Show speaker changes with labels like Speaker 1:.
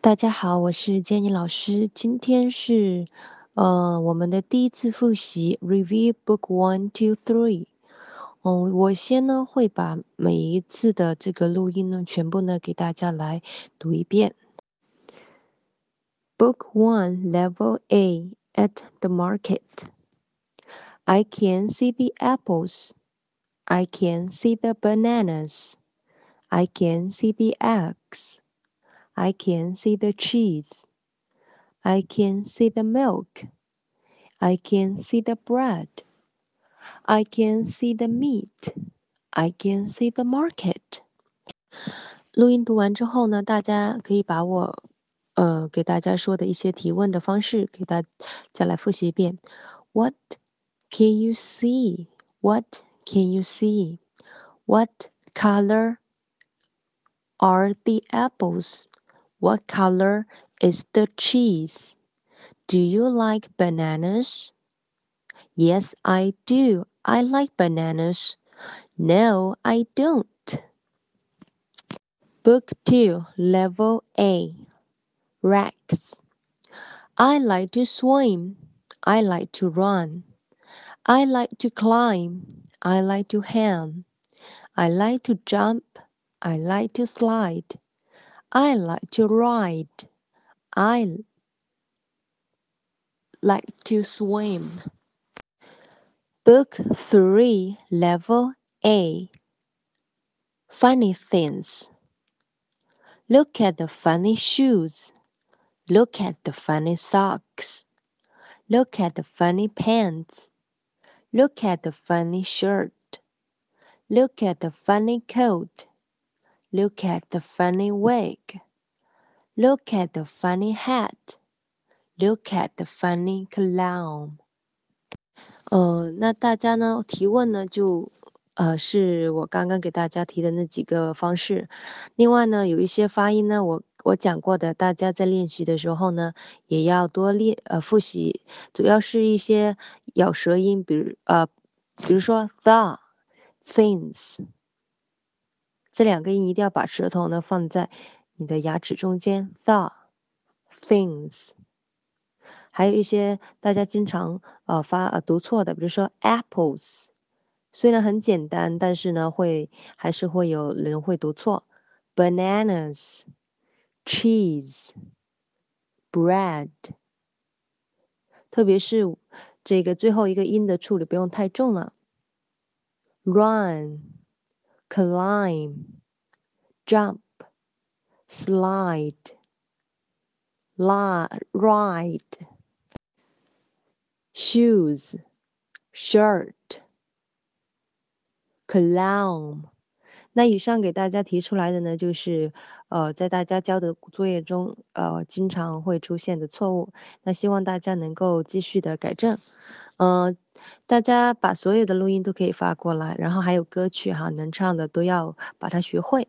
Speaker 1: 大家好，我是 Jenny 老师。今天是呃我们的第一次复习 Review Book One, Two, Three。嗯，我先呢会把每一次的这个录音呢全部呢给大家来读一遍。Book One, Level A, at the market. I can see the apples. I can see the bananas. I can see the eggs. I can see the cheese. I can see the milk. I can see the bread. I can see the meat. I can see the market. 录音读完之后呢，大家可以把我呃给大家说的一些提问的方式给大家来复习一遍。What can you see? What can you see? What color are the apples? What color is the cheese? Do you like bananas? Yes, I do. I like bananas. No, I don't. Book 2, Level A Rex. I like to swim. I like to run. I like to climb. I like to hang. I like to jump. I like to slide. I like to ride. I like to swim. Book 3, Level A Funny Things. Look at the funny shoes. Look at the funny socks. Look at the funny pants. Look at the funny shirt. Look at the funny coat. Look at the funny wig. Look at the funny hat. Look at the funny clown. 呃，那大家呢提问呢就呃是我刚刚给大家提的那几个方式。另外呢有一些发音呢我我讲过的，大家在练习的时候呢也要多练呃复习，主要是一些咬舌音，比如呃比如说 the things。这两个音一定要把舌头呢放在你的牙齿中间，the things。还有一些大家经常呃发呃读错的，比如说 apples，虽然很简单，但是呢会还是会有人会读错，bananas，cheese，bread。特别是这个最后一个音的处理不用太重了，run。climb, jump, slide, lie, ride, shoes, shirt, clown。那以上给大家提出来的呢，就是呃，在大家交的作业中，呃，经常会出现的错误。那希望大家能够继续的改正。 嗯，大家把所有的录音都可以发过来，然后还有歌曲哈，能唱的都要把它学会。